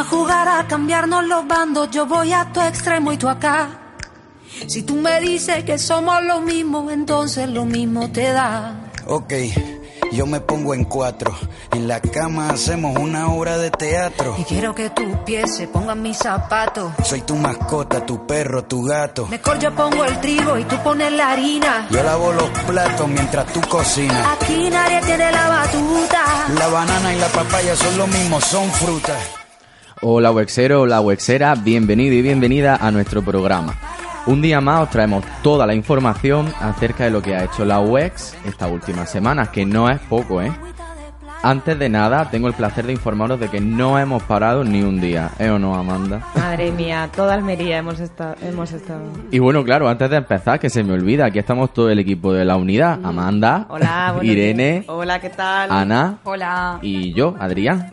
Vamos a jugar a cambiarnos los bandos, yo voy a tu extremo y tú acá. Si tú me dices que somos lo mismo, entonces lo mismo te da. Ok, yo me pongo en cuatro. En la cama hacemos una obra de teatro. Y quiero que tus pies se pongan mis zapatos. Soy tu mascota, tu perro, tu gato. Mejor yo pongo el trigo y tú pones la harina. Yo lavo los platos mientras tú cocinas. Aquí nadie tiene la batuta. La banana y la papaya son lo mismo, son frutas. Hola Wexero, hola Wexera, bienvenido y bienvenida a nuestro programa. Un día más os traemos toda la información acerca de lo que ha hecho la UEX estas últimas semanas, que no es poco, ¿eh? Antes de nada, tengo el placer de informaros de que no hemos parado ni un día, ¿eh o no, Amanda? Madre mía, toda Almería hemos estado, hemos estado. Y bueno, claro, antes de empezar, que se me olvida, aquí estamos todo el equipo de la unidad. Amanda, Hola, Irene, días. Hola, ¿qué tal? Ana Hola. y yo, Adrián.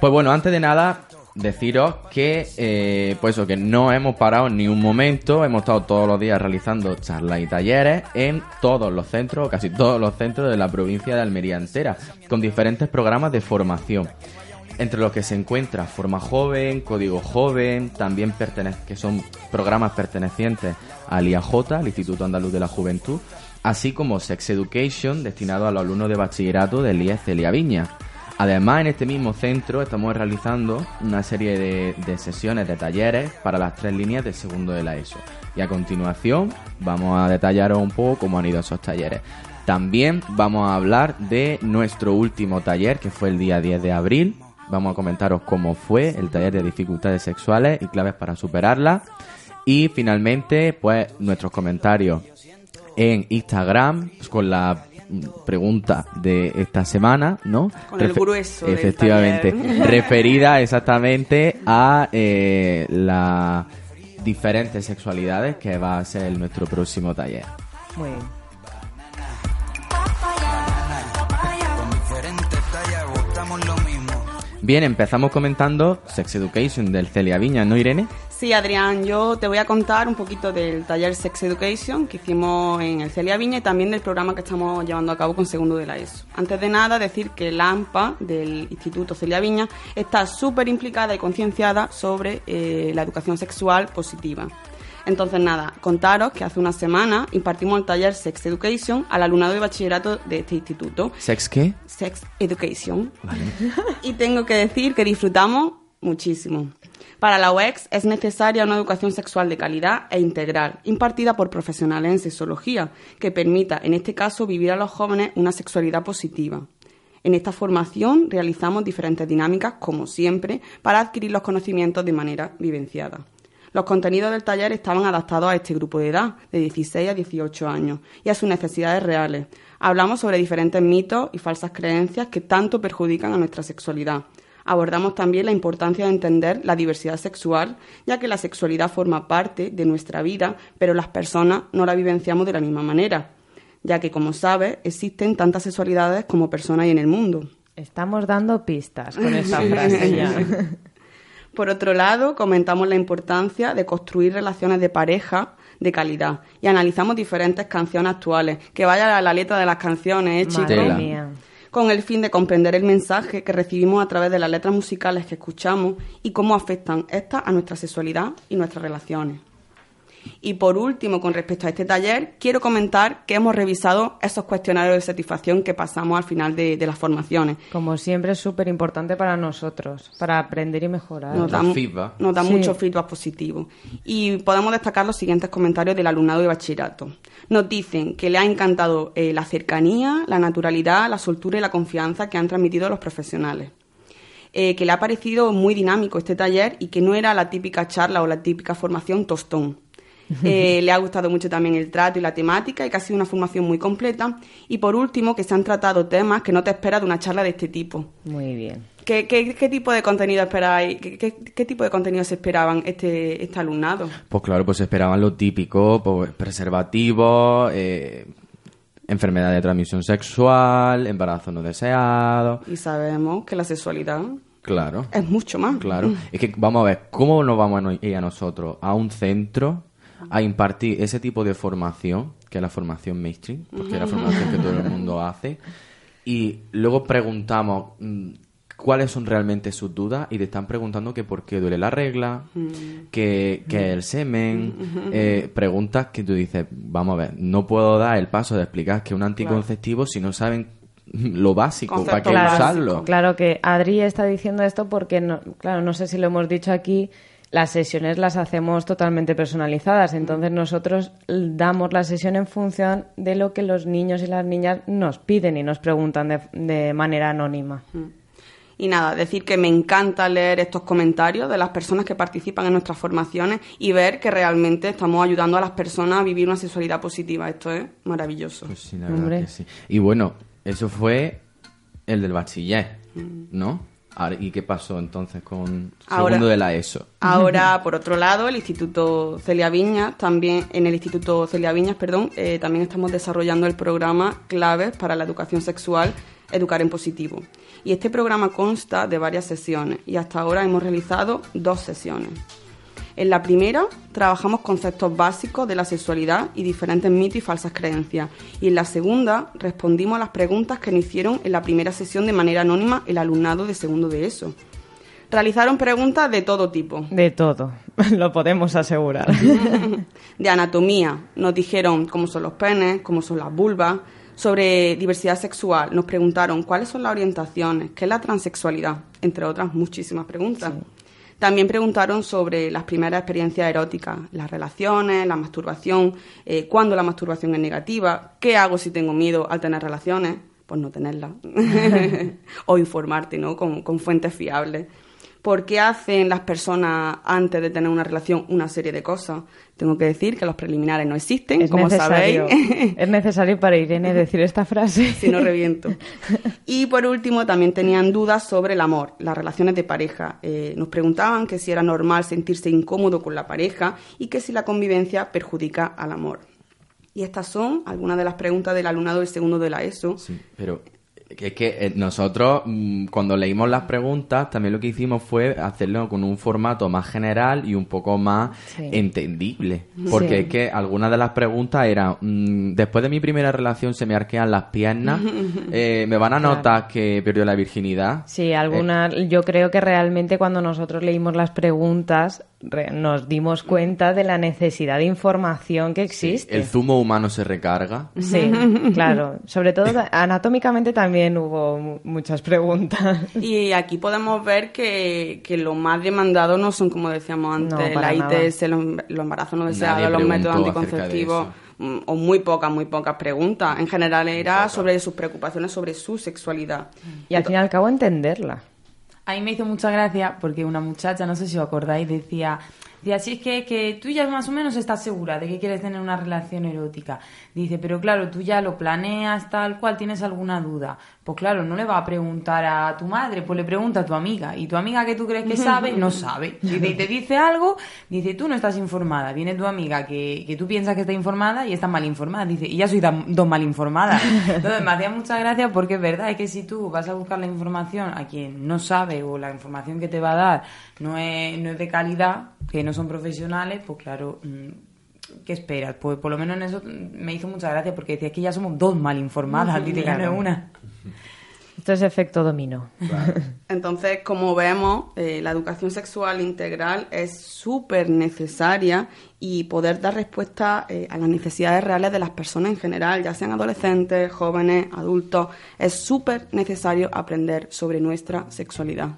Pues bueno, antes de nada, deciros que, eh, pues que no hemos parado ni un momento, hemos estado todos los días realizando charlas y talleres en todos los centros, casi todos los centros de la provincia de Almería entera, con diferentes programas de formación. Entre los que se encuentra Forma Joven, Código Joven, también que son programas pertenecientes al IAJ, al Instituto Andaluz de la Juventud, así como Sex Education, destinado a los alumnos de bachillerato del IES Celia Viña. Además, en este mismo centro estamos realizando una serie de, sesiones de talleres para las tres líneas de segundo de la ESO. Y a continuación vamos a detallaros un poco cómo han ido esos talleres. También vamos a hablar de nuestro último taller, que fue el día 10 de abril. Vamos a comentaros cómo fue el taller de dificultades sexuales y claves para superarlas. Y finalmente, pues nuestros comentarios en Instagram con la pregunta de esta semana, ¿no? Con el grueso Efectivamente, referida exactamente a eh, las diferentes sexualidades que va a ser nuestro próximo taller. Muy bien. Bien, empezamos comentando Sex Education del Celia Viña, ¿no, Irene? Sí, Adrián, yo te voy a contar un poquito del taller Sex Education que hicimos en el Celia Viña y también del programa que estamos llevando a cabo con segundo de la ESO. Antes de nada, decir que la AMPA del Instituto Celia Viña está súper implicada y concienciada sobre eh, la educación sexual positiva. Entonces, nada, contaros que hace una semana impartimos el taller Sex Education al alumnado de bachillerato de este instituto. ¿Sex qué? Sex Education. y tengo que decir que disfrutamos muchísimo. Para la UEX es necesaria una educación sexual de calidad e integral, impartida por profesionales en sexología, que permita, en este caso, vivir a los jóvenes una sexualidad positiva. En esta formación realizamos diferentes dinámicas, como siempre, para adquirir los conocimientos de manera vivenciada. Los contenidos del taller estaban adaptados a este grupo de edad, de 16 a 18 años, y a sus necesidades reales. Hablamos sobre diferentes mitos y falsas creencias que tanto perjudican a nuestra sexualidad. Abordamos también la importancia de entender la diversidad sexual, ya que la sexualidad forma parte de nuestra vida, pero las personas no la vivenciamos de la misma manera, ya que, como sabes, existen tantas sexualidades como personas hay en el mundo. Estamos dando pistas con esta frase ya. Por otro lado, comentamos la importancia de construir relaciones de pareja de calidad y analizamos diferentes canciones actuales. Que vaya a la letra de las canciones, ¿eh, chicos? Madre mía. Con el fin de comprender el mensaje que recibimos a través de las letras musicales que escuchamos y cómo afectan estas a nuestra sexualidad y nuestras relaciones. Y por último, con respecto a este taller, quiero comentar que hemos revisado esos cuestionarios de satisfacción que pasamos al final de, de las formaciones. Como siempre es súper importante para nosotros, para aprender y mejorar. Nos dan, feedback. nos Sí. mucho feedback positivo. Y podemos destacar los siguientes comentarios del alumnado de bachillerato. Nos dicen que le ha encantado eh, la cercanía, la naturalidad, la soltura y la confianza que han transmitido los profesionales. Eh, que le ha parecido muy dinámico este taller y que no era la típica charla o la típica formación tostón. Eh, le ha gustado mucho también el trato y la temática y que ha sido una formación muy completa. Y por último, que se han tratado temas que no te esperas de una charla de este tipo. Muy bien. ¿Qué, qué, qué tipo de contenido esperáis? ¿Qué, qué, qué tipo de contenido se esperaban este, este alumnado? Pues claro, pues esperaban lo típico, pues preservativos, eh, enfermedad de transmisión sexual, embarazo no deseado. Y sabemos que la sexualidad Claro. es mucho más. Claro. Es que vamos a ver, ¿cómo nos vamos a ir a nosotros a un centro a impartir ese tipo de formación, que es la formación mainstream, porque es la formación que todo el mundo hace, y luego preguntamos mm, cuáles son realmente sus dudas y te están preguntando que por qué duele la regla, que, que el semen, eh, preguntas que tú dices, vamos a ver, no puedo dar el paso de explicar que es un anticonceptivo si no saben lo básico, para qué usarlo. Claro que Adri está diciendo esto porque, no, claro, no sé si lo hemos dicho aquí, las sesiones las hacemos totalmente personalizadas, entonces nosotros damos la sesión en función de lo que los niños y las niñas nos piden y nos preguntan de, de manera anónima. Y nada, decir que me encanta leer estos comentarios de las personas que participan en nuestras formaciones y ver que realmente estamos ayudando a las personas a vivir una sexualidad positiva. Esto es maravilloso. Pues sí, la verdad que sí. Y bueno, eso fue el del bachiller, ¿no? Ahora, ¿Y qué pasó entonces con Ahora- segundo de la ESO? Ahora, por otro lado, el Instituto Celia Viñas, también en el Instituto Celia Viñas, perdón, eh, también estamos desarrollando el programa Claves para la Educación Sexual, Educar en Positivo. Y este programa consta de varias sesiones y hasta ahora hemos realizado dos sesiones. En la primera trabajamos conceptos básicos de la sexualidad y diferentes mitos y falsas creencias. Y en la segunda respondimos a las preguntas que nos hicieron en la primera sesión de manera anónima el alumnado de segundo de ESO. Realizaron preguntas de todo tipo. De todo, lo podemos asegurar. de anatomía. Nos dijeron cómo son los penes, cómo son las vulvas. Sobre diversidad sexual, nos preguntaron cuáles son las orientaciones, qué es la transexualidad, entre otras muchísimas preguntas. También preguntaron sobre las primeras experiencias eróticas, las relaciones, la masturbación, eh, cuándo la masturbación es negativa, qué hago si tengo miedo al tener relaciones, pues no tenerlas, o informarte ¿no? con, con fuentes fiables. ¿Por qué hacen las personas antes de tener una relación una serie de cosas? Tengo que decir que los preliminares no existen, Es como necesario, sabéis. es necesario para Irene decir esta frase. si no reviento. Y por último, también tenían dudas sobre el amor, las relaciones de pareja. Eh, nos preguntaban que si era normal sentirse incómodo con la pareja y que si la convivencia perjudica al amor. Y estas son algunas de las preguntas del alumnado del segundo de la ESO. Sí, pero es que eh, nosotros mm, cuando leímos las preguntas también lo que hicimos fue hacerlo con un formato más general y un poco más Sí. entendible. Porque Sí. es que algunas de las preguntas eran, mm, después de mi primera relación se me arquean las piernas, eh, me van a Claro. notar que perdió la virginidad. Sí, algunas. Yo creo que realmente cuando nosotros leímos las preguntas re- nos dimos cuenta de la necesidad de información que existe. El zumo humano se recarga. Sí, claro. Sobre todo anatómicamente también hubo mu- muchas preguntas. Y aquí podemos ver que, que lo más demandado no son, como decíamos antes, No, la ITS, los, los embarazos no deseados, los métodos anticonceptivos, mm, o muy pocas, muy pocas preguntas. En general era sobre sus preocupaciones sobre su sexualidad. Y al fin y al cabo entenderla. A mí me hizo mucha gracia porque una muchacha, no sé si os acordáis, decía, decía, si es que, que tú ya más o menos estás segura de que quieres tener una relación erótica. Dice, pero claro, tú ya lo planeas tal cual, tienes alguna duda. Pues claro, no le va a preguntar a tu madre, pues le pregunta a tu amiga. Y tu amiga que tú crees que sabe, no sabe. Dice, y te dice algo, dice, tú no estás informada. Viene tu amiga que, que tú piensas que está informada y está mal informada. Dice, y ya soy dos mal informadas. Entonces me hacía mucha gracia porque es verdad, es que si tú vas a buscar la información a quien no sabe o la información que te va a dar no es, no es de calidad, que no son profesionales, pues claro, mm, ¿qué esperas? Pues por lo menos en eso me hizo mucha gracia porque decía que ya somos dos mal informadas, no es una. Esto es efecto dominó. Entonces, como vemos, eh, la educación sexual integral es súper necesaria y poder dar respuesta eh, a las necesidades reales de las personas en general, ya sean adolescentes, jóvenes, adultos, es súper necesario aprender sobre nuestra sexualidad.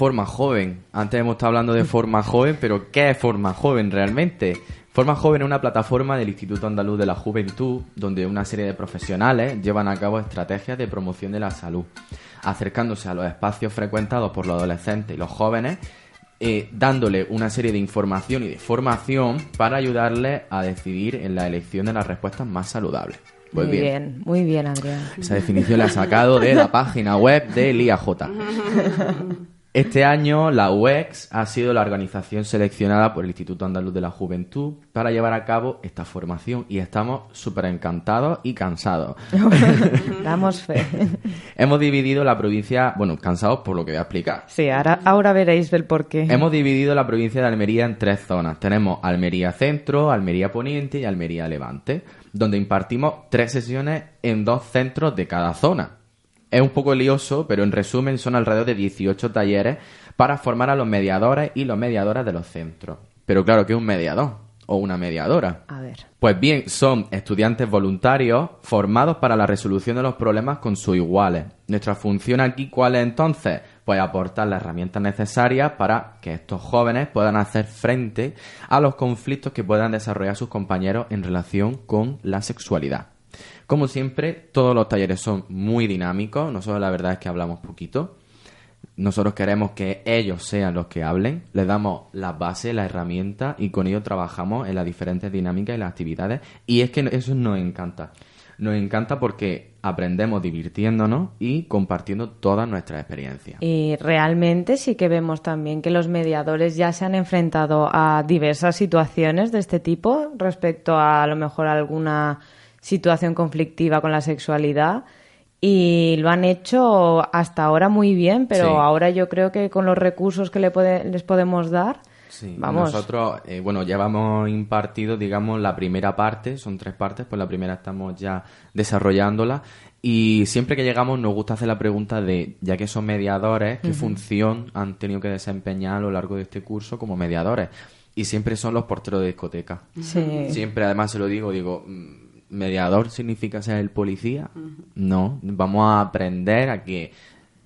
Forma joven. Antes hemos estado hablando de forma joven, pero ¿qué es forma joven realmente? Forma Joven es una plataforma del Instituto Andaluz de la Juventud donde una serie de profesionales llevan a cabo estrategias de promoción de la salud, acercándose a los espacios frecuentados por los adolescentes y los jóvenes, eh, dándole una serie de información y de formación para ayudarles a decidir en la elección de las respuestas más saludables. Pues muy bien. bien. muy bien, Adrián. Esa definición la he sacado de la página web del IAJ. Este año la UEX ha sido la organización seleccionada por el Instituto Andaluz de la Juventud para llevar a cabo esta formación y estamos súper encantados y cansados. Damos fe. Hemos dividido la provincia, bueno, cansados por lo que voy a explicar. Sí, ahora, ahora veréis el porqué. Hemos dividido la provincia de Almería en tres zonas. Tenemos Almería Centro, Almería Poniente y Almería Levante, donde impartimos tres sesiones en dos centros de cada zona. Es un poco lioso, pero en resumen son alrededor de 18 talleres para formar a los mediadores y los mediadoras de los centros. Pero claro, ¿qué es un mediador? O una mediadora. A ver. Pues bien, son estudiantes voluntarios formados para la resolución de los problemas con sus iguales. Nuestra función aquí, ¿cuál es entonces? Pues aportar las herramientas necesarias para que estos jóvenes puedan hacer frente a los conflictos que puedan desarrollar sus compañeros en relación con la sexualidad. Como siempre, todos los talleres son muy dinámicos. Nosotros la verdad es que hablamos poquito. Nosotros queremos que ellos sean los que hablen. Les damos la base, la herramienta y con ello trabajamos en las diferentes dinámicas y las actividades. Y es que eso nos encanta. Nos encanta porque aprendemos divirtiéndonos y compartiendo todas nuestras experiencias. Y realmente sí que vemos también que los mediadores ya se han enfrentado a diversas situaciones de este tipo respecto a a lo mejor alguna situación conflictiva con la sexualidad y lo han hecho hasta ahora muy bien, pero Sí. ahora yo creo que con los recursos que le puede- les podemos dar, Sí, vamos. nosotros, eh, bueno, ya hemos impartido, digamos, la primera parte, son tres partes, pues la primera estamos ya desarrollándola y siempre que llegamos nos gusta hacer la pregunta de, ya que son mediadores, ¿qué función han tenido que desempeñar a lo largo de este curso como mediadores? Y siempre son los porteros de discoteca. Sí. Siempre, además, se lo digo, digo, mm, ¿mediador significa ser el policía? No, vamos a aprender a que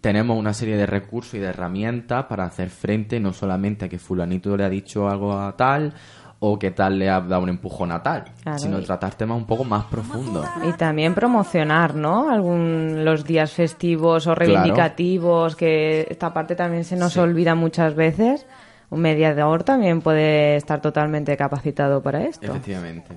tenemos una serie de recursos y de herramientas para hacer frente no solamente a que fulanito le ha dicho algo a tal o que tal le ha dado un empujón a tal, Claro, sino tratar temas un poco más profundos. Y también promocionar, ¿no? Algún, los días festivos o reivindicativos, que esta parte también se nos Sí. olvida muchas veces. Un mediador también puede estar totalmente capacitado para esto. Efectivamente.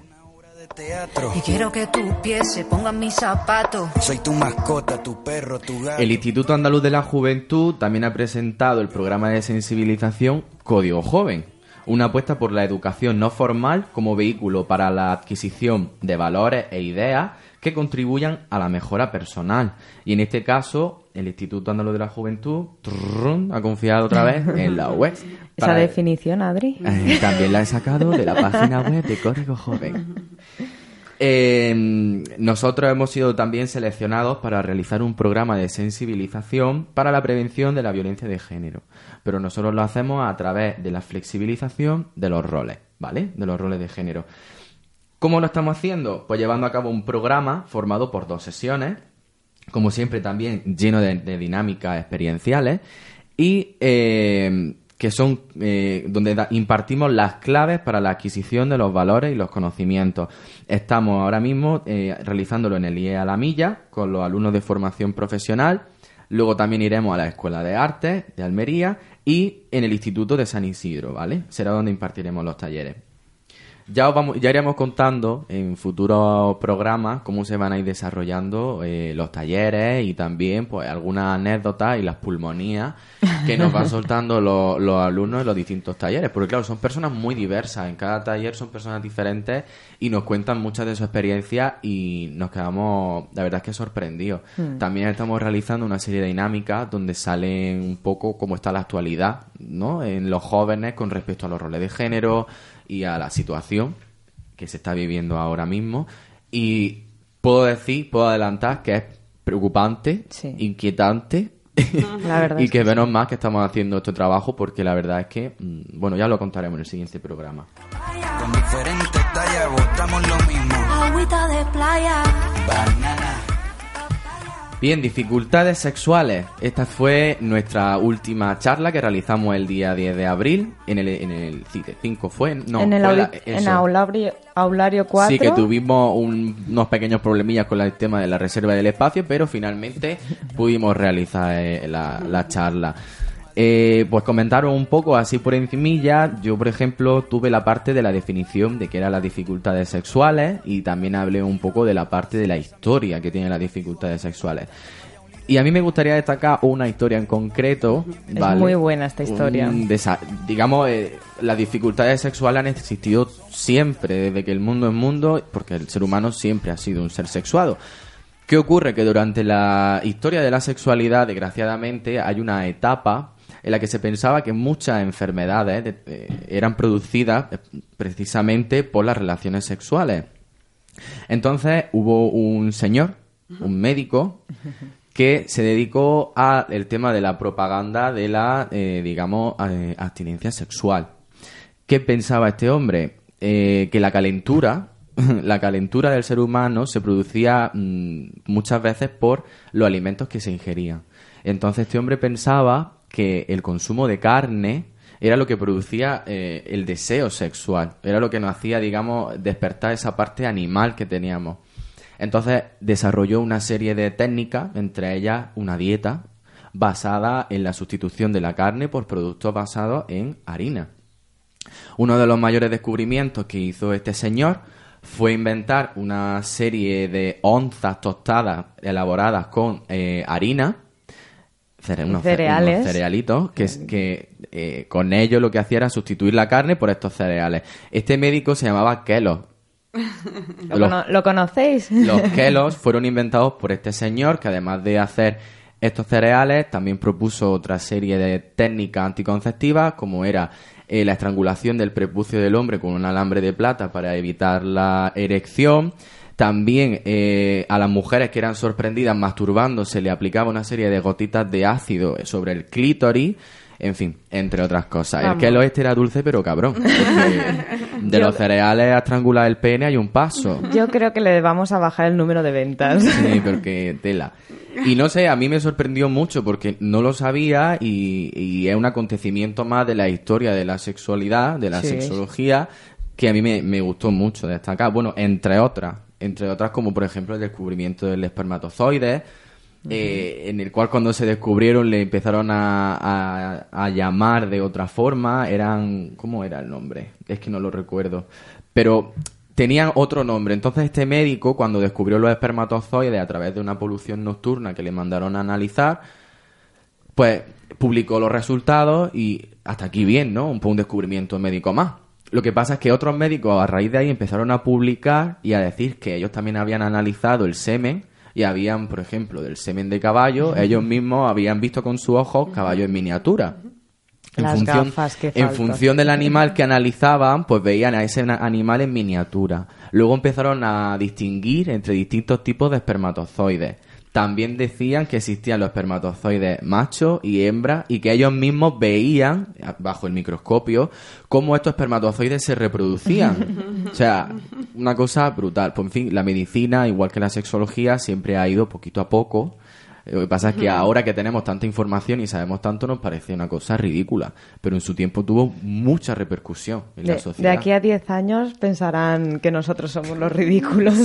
Teatro. Y quiero que tus pies se pongan mis zapatos. Soy tu mascota, tu perro, tu gato. El Instituto Andaluz de la Juventud también ha presentado el programa de sensibilización Código Joven, una apuesta por la educación no formal como vehículo para la adquisición de valores e ideas que contribuyan a la mejora personal. Y en este caso, el Instituto Andaluz de la Juventud ha confiado otra vez en la web. Esa definición, Adri. también la he sacado de la página web de Código Joven. Nosotros hemos sido también seleccionados para realizar un programa de sensibilización para la prevención de la violencia de género. Pero nosotros lo hacemos a través de la flexibilización de los roles, ¿vale? De los roles de género. ¿Cómo lo estamos haciendo? Pues llevando a cabo un programa formado por dos sesiones, como siempre también lleno de, dinámicas experienciales y eh, que son eh, donde impartimos las claves para la adquisición de los valores y los conocimientos. Estamos ahora mismo eh, realizándolo en el IE a la milla con los alumnos de formación profesional. Luego también iremos a la Escuela de Arte de Almería y en el Instituto de San Isidro, ¿vale? Será donde impartiremos los talleres. Ya, os vamos, ya iremos contando en futuros programas cómo se van a ir desarrollando eh, los talleres y también pues algunas anécdotas y las pulmonías que nos van soltando los, los alumnos en los distintos talleres. Porque claro, son personas muy diversas. En cada taller son personas diferentes y nos cuentan muchas de su experiencia y nos quedamos, la verdad es que sorprendidos. También estamos realizando una serie de dinámicas donde salen un poco cómo está la actualidad ¿no? en los jóvenes con respecto a los roles de género y a la situación que se está viviendo ahora mismo. Y puedo decir, puedo adelantar que es preocupante, Sí. inquietante. La verdad y es que que menos más que estamos haciendo este trabajo porque la verdad es que, mm, bueno, ya lo contaremos en el siguiente programa. Con diferentes tallas lo mismo. Agüita de playa. Banana. Bien, dificultades sexuales. Esta fue nuestra última charla que realizamos el día 10 de abril en el, en el CITE 5 fue, no, en el fue la- en aulario, aulario 4. Sí, que tuvimos un- unos pequeños problemillas con el tema de la reserva del espacio, pero finalmente pudimos realizar eh, la, la charla. Eh, pues comentaros un poco así por encimilla. Yo, por ejemplo, tuve la parte de la definición de qué eran las dificultades sexuales y también hablé un poco de la parte de la historia que tienen las dificultades sexuales. Y a mí me gustaría destacar una historia en concreto. Es ¿vale? muy buena esta historia. Un digamos, eh, las dificultades sexuales han existido siempre, desde que el mundo es mundo, porque el ser humano siempre ha sido un ser sexuado. ¿Qué ocurre? Que durante la historia de la sexualidad, desgraciadamente, hay una etapa en la que se pensaba que muchas enfermedades de- eh, eran producidas eh, precisamente por las relaciones sexuales. Entonces hubo un señor, un médico, que se dedicó al tema de la propaganda de la, eh, digamos, eh, abstinencia sexual. ¿Qué pensaba este hombre? Eh, que la calentura, la calentura del ser humano se producía mm, muchas veces por los alimentos que se ingerían. Entonces este hombre pensaba que el consumo de carne era lo que producía eh, el deseo sexual, era lo que nos hacía, digamos, despertar esa parte animal que teníamos. Entonces desarrolló una serie de técnicas, entre ellas una dieta basada en la sustitución de la carne por productos basados en harina. Uno de los mayores descubrimientos que hizo este señor fue inventar una serie de onzas tostadas elaboradas con eh, harina, cere- unos, ce- Cereales. unos cerealitos, que, que eh, con ello lo que hacía era sustituir la carne por estos cereales. Este médico se llamaba Kellogg. ¿Lo, Los- cono- lo conocéis? los Kellogg's fueron inventados por este señor que además de hacer estos cereales también propuso otra serie de técnicas anticonceptivas como era eh, la estrangulación del prepucio del hombre con un alambre de plata para evitar la erección. También eh, a las mujeres que eran sorprendidas masturbando se le aplicaba una serie de gotitas de ácido sobre el clítoris. En fin, entre otras cosas. Vamos. El Kellogg este era dulce pero cabrón. de Yo- los cereales a estrangular el pene hay un paso. Yo creo que le vamos a bajar el número de ventas. Sí, porque tela. Y no sé, a mí me sorprendió mucho porque no lo sabía y, y es un acontecimiento más de la historia de la sexualidad, de la Sí. sexología, que a mí me, me gustó mucho destacar. Bueno, entre otras, entre otras como por ejemplo el descubrimiento del espermatozoide, eh, en el cual cuando se descubrieron le empezaron a, a- a llamar de otra forma, eran, ¿cómo era el nombre? Es que no lo recuerdo. Pero tenían otro nombre. Entonces este médico, cuando descubrió los espermatozoides a través de una polución nocturna que le mandaron a analizar, pues publicó los resultados y hasta aquí bien, ¿no? Un, un descubrimiento médico más. Lo que pasa es que otros médicos a raíz de ahí empezaron a publicar y a decir que ellos también habían analizado el semen y habían, por ejemplo, del semen de caballo, ellos mismos habían visto con sus ojos caballo en miniatura. En Las función, gafas que en función del animal que analizaban, pues veían a ese animal en miniatura. Luego empezaron a distinguir entre distintos tipos de espermatozoides. También decían que existían los espermatozoides machos y hembras y que ellos mismos veían, bajo el microscopio, cómo estos espermatozoides se reproducían. o sea, una cosa brutal. Pues, en fin, la medicina, igual que la sexología, siempre ha ido poquito a poco. Lo que pasa es que ahora que tenemos tanta información y sabemos tanto nos parece una cosa ridícula, pero en su tiempo tuvo mucha repercusión en la sociedad. de aquí a 10 años pensarán que nosotros somos los ridículos.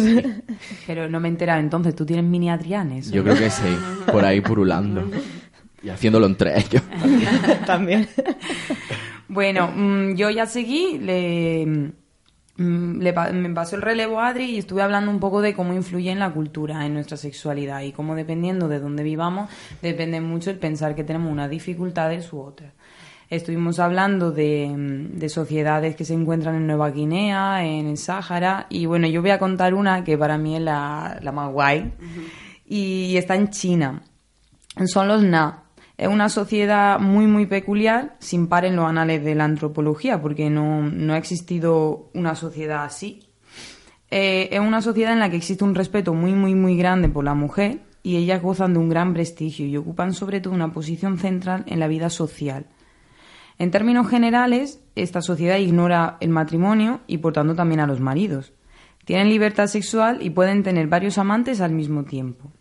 Pero no me he enterado, entonces, ¿tú tienes mini Adrianes? Yo creo que sí, por ahí purulando y haciéndolo entre ellos. También. Bueno, mm, yo ya seguí, le, le pa- me pasó el relevo a Adri y estuve hablando un poco de cómo influye en la cultura, en nuestra sexualidad y cómo dependiendo de dónde vivamos, depende mucho el pensar que tenemos unas dificultades u otras. Estuvimos hablando de, mm, de sociedades que se encuentran en Nueva Guinea, en el Sáhara, y bueno, yo voy a contar una que para mí es la, la más guay, y está en China. Son los Na. Es una sociedad muy, muy peculiar, sin par en los anales de la antropología, porque no, no ha existido una sociedad así. Eh, es una sociedad en la que existe un respeto muy, muy, muy grande por la mujer y ellas gozan de un gran prestigio y ocupan sobre todo una posición central en la vida social. En términos generales, esta sociedad ignora el matrimonio y por tanto también a los maridos. Tienen libertad sexual y pueden tener varios amantes al mismo tiempo.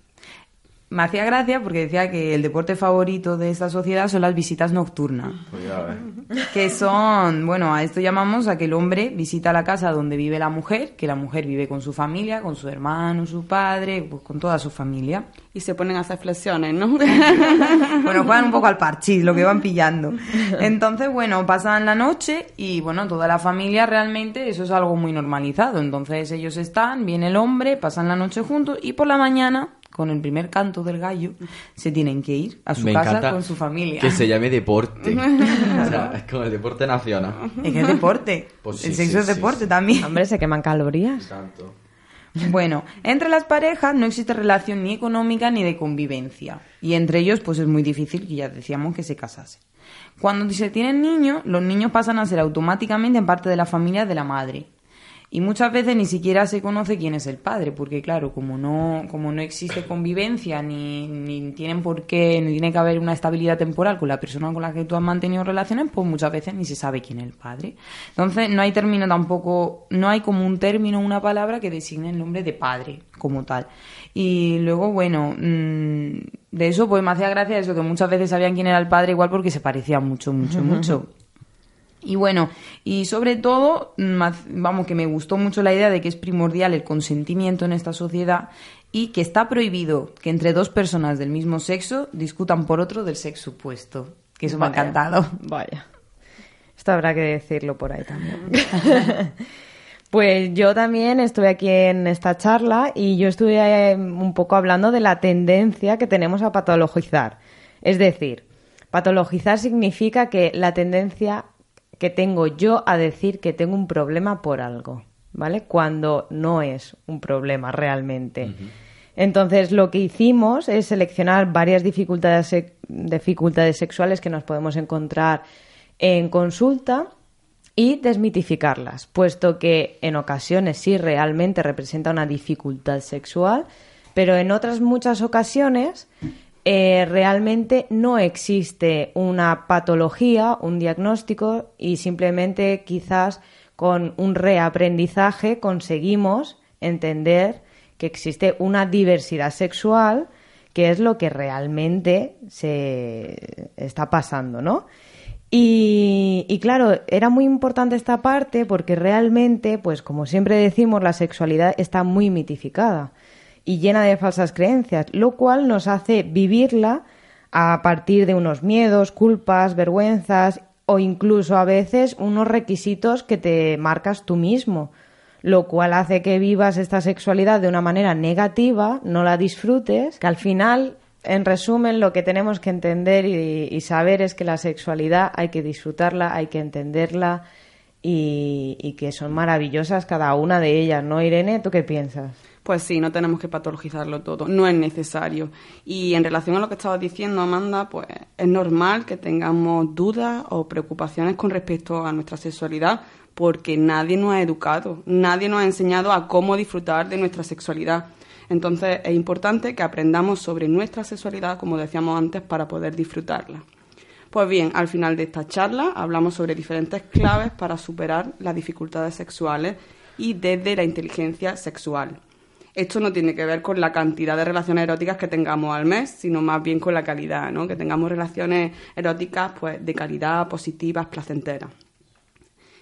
Me hacía gracia porque decía que el deporte favorito de esta sociedad son las visitas nocturnas. Pues. Que son, bueno, a esto llamamos a que el hombre visita la casa donde vive la mujer, que la mujer vive con su familia, con su hermano, su padre, pues con toda su familia. Y se ponen a hacer flexiones, ¿no? Bueno, juegan un poco al parchís, lo que van pillando. Entonces, bueno, pasan la noche y, bueno, toda la familia realmente eso es algo muy normalizado. Entonces ellos están, viene el hombre, pasan la noche juntos y por la mañana, con el primer canto del gallo, se tienen que ir a su Me casa con su familia. Que se llame deporte. o sea, es como el deporte nacional. Es que es deporte. Pues sí, el sí, sexo es sí, deporte sí. también. Hombre, se queman calorías. Tanto. Bueno, entre las parejas no existe relación ni económica ni de convivencia. Y entre ellos, pues es muy difícil que ya decíamos que se casasen. Cuando se tienen niños, los niños pasan a ser automáticamente en parte de la familia de la madre. Y muchas veces ni siquiera se conoce quién es el padre, porque claro, como no, como no existe convivencia, ni, ni tienen por qué, ni tiene que haber una estabilidad temporal con la persona con la que tú has mantenido relaciones, pues muchas veces ni se sabe quién es el padre. Entonces no hay término tampoco, no hay como un término, una palabra que designe el nombre de padre como tal. Y luego, bueno, mm, de eso pues me hacía gracia eso, que muchas veces sabían quién era el padre igual porque se parecía mucho, mucho, mucho. Y bueno, y sobre todo, vamos, que me gustó mucho la idea de que es primordial el consentimiento en esta sociedad y que está prohibido que entre dos personas del mismo sexo discutan por otro del sexo opuesto. Que eso me ha encantado. Vaya. Esto habrá que decirlo por ahí también. pues yo también estuve aquí en esta charla y yo estuve eh, un poco hablando de la tendencia que tenemos a patologizar. Es decir, patologizar significa que la tendencia que tengo yo a decir que tengo un problema por algo, ¿vale? Cuando no es un problema realmente. Entonces, lo que hicimos es seleccionar varias dificultades, dificultades sexuales que nos podemos encontrar en consulta y desmitificarlas, puesto que en ocasiones sí realmente representa una dificultad sexual, pero en otras muchas ocasiones eh, realmente no existe una patología, un diagnóstico y simplemente quizás con un reaprendizaje conseguimos entender que existe una diversidad sexual que es lo que realmente se está pasando, ¿no? Y, y claro, era muy importante esta parte porque realmente, pues como siempre decimos, la sexualidad está muy mitificada y llena de falsas creencias, lo cual nos hace vivirla a partir de unos miedos, culpas, vergüenzas o incluso a veces unos requisitos que te marcas tú mismo, lo cual hace que vivas esta sexualidad de una manera negativa, no la disfrutes, que al final, en resumen, lo que tenemos que entender y, saber es que la sexualidad hay que disfrutarla, hay que entenderla y, y que son maravillosas cada una de ellas, ¿no, Irene? ¿Tú qué piensas? Pues sí, no tenemos que patologizarlo todo, no es necesario. Y en relación a lo que estabas diciendo, Amanda, pues es normal que tengamos dudas o preocupaciones con respecto a nuestra sexualidad, porque nadie nos ha educado, nadie nos ha enseñado a cómo disfrutar de nuestra sexualidad. Entonces es importante que aprendamos sobre nuestra sexualidad, como decíamos antes, para poder disfrutarla. Pues bien, al final de esta charla hablamos sobre diferentes claves para superar las dificultades sexuales y desde la inteligencia sexual. Esto no tiene que ver con la cantidad de relaciones eróticas que tengamos al mes, sino más bien con la calidad, ¿no? Que tengamos relaciones eróticas pues de calidad, positivas, placenteras.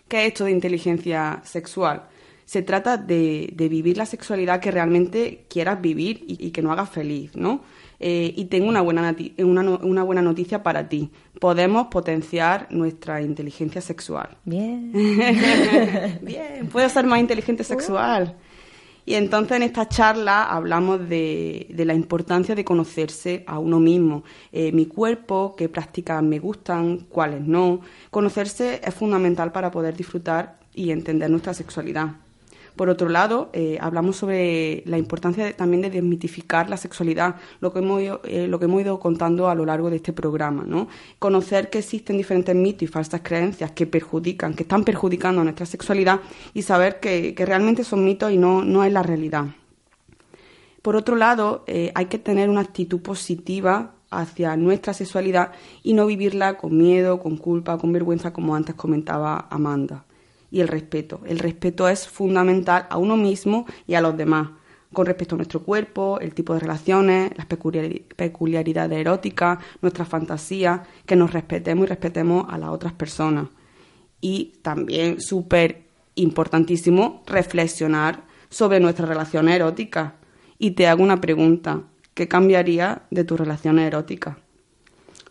¿Qué es esto de inteligencia sexual? Se trata de, de vivir la sexualidad que realmente quieras vivir y, y que nos haga feliz, ¿no? Eh, y tengo una buena, una, no- una buena noticia para ti. Podemos potenciar nuestra inteligencia sexual. Bien. Bien, puedo ser más inteligente sexual. Y entonces en esta charla hablamos de, la importancia de conocerse a uno mismo. Eh, mi cuerpo, qué prácticas me gustan, cuáles no. Conocerse es fundamental para poder disfrutar y entender nuestra sexualidad. Por otro lado, eh, hablamos sobre la importancia también de desmitificar la sexualidad, lo que, hemos ido, eh, lo que hemos ido contando a lo largo de este programa. ¿no? Conocer que existen diferentes mitos y falsas creencias que perjudican, que están perjudicando a nuestra sexualidad y saber que, que realmente son mitos y no, no es la realidad. Por otro lado, eh, hay que tener una actitud positiva hacia nuestra sexualidad y no vivirla con miedo, con culpa, con vergüenza, como antes comentaba Amanda. Y el respeto. El respeto es fundamental a uno mismo y a los demás. con respecto a nuestro cuerpo, el tipo de relaciones, las peculiaridades eróticas, nuestras fantasías, que nos respetemos y respetemos a las otras personas. Y también súper importantísimo reflexionar sobre nuestras relaciones eróticas. Y te hago una pregunta, ¿qué cambiaría de tus relaciones eróticas?